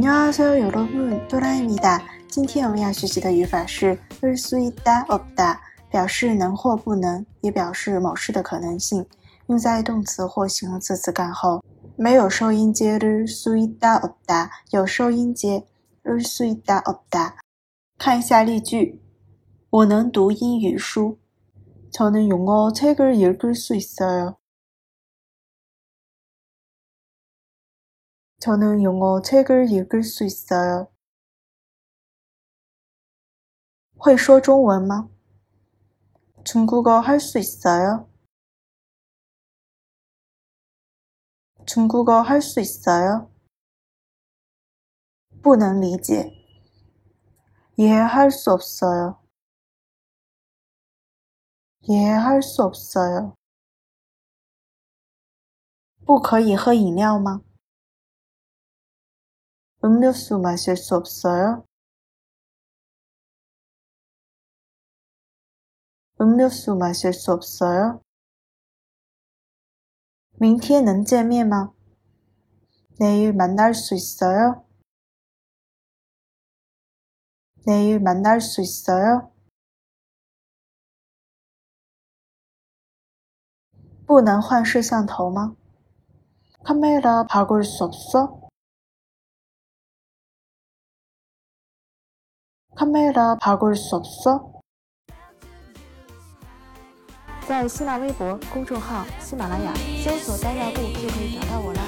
안녕하세요 여러분, 또라입니다. 今天我们要学习的语法是 을수 있다, 없다，表示能或不能，也表示某事的可能性。用在动词或形容词词干后，没有收音节的수있다없 다， 有收音节을수있다없 다。 看一下例句：我能读英语书。저는영어책을읽을수있어요 저는 영어 책을 읽을 수 있어요. 会说中文吗? 중국어 할 수 있어요? 중국어 할 수 있어요? 不能理解. 이해할 수 없어요. 이해할 수 없어요. 不可以喝饮料吗? 음료수 마실 수 없어요? 음료수 마실 수 없어요? 明天能见面吗? 내일 만날 수 있어요? 내일 만날 수 있어요? 不能换摄像头吗? 카메라 바꿀 수 없어? 카메라 바꿀 수 없어? 在新浪微博公众号“喜马拉雅”搜索“单药布”就可以找到我啦。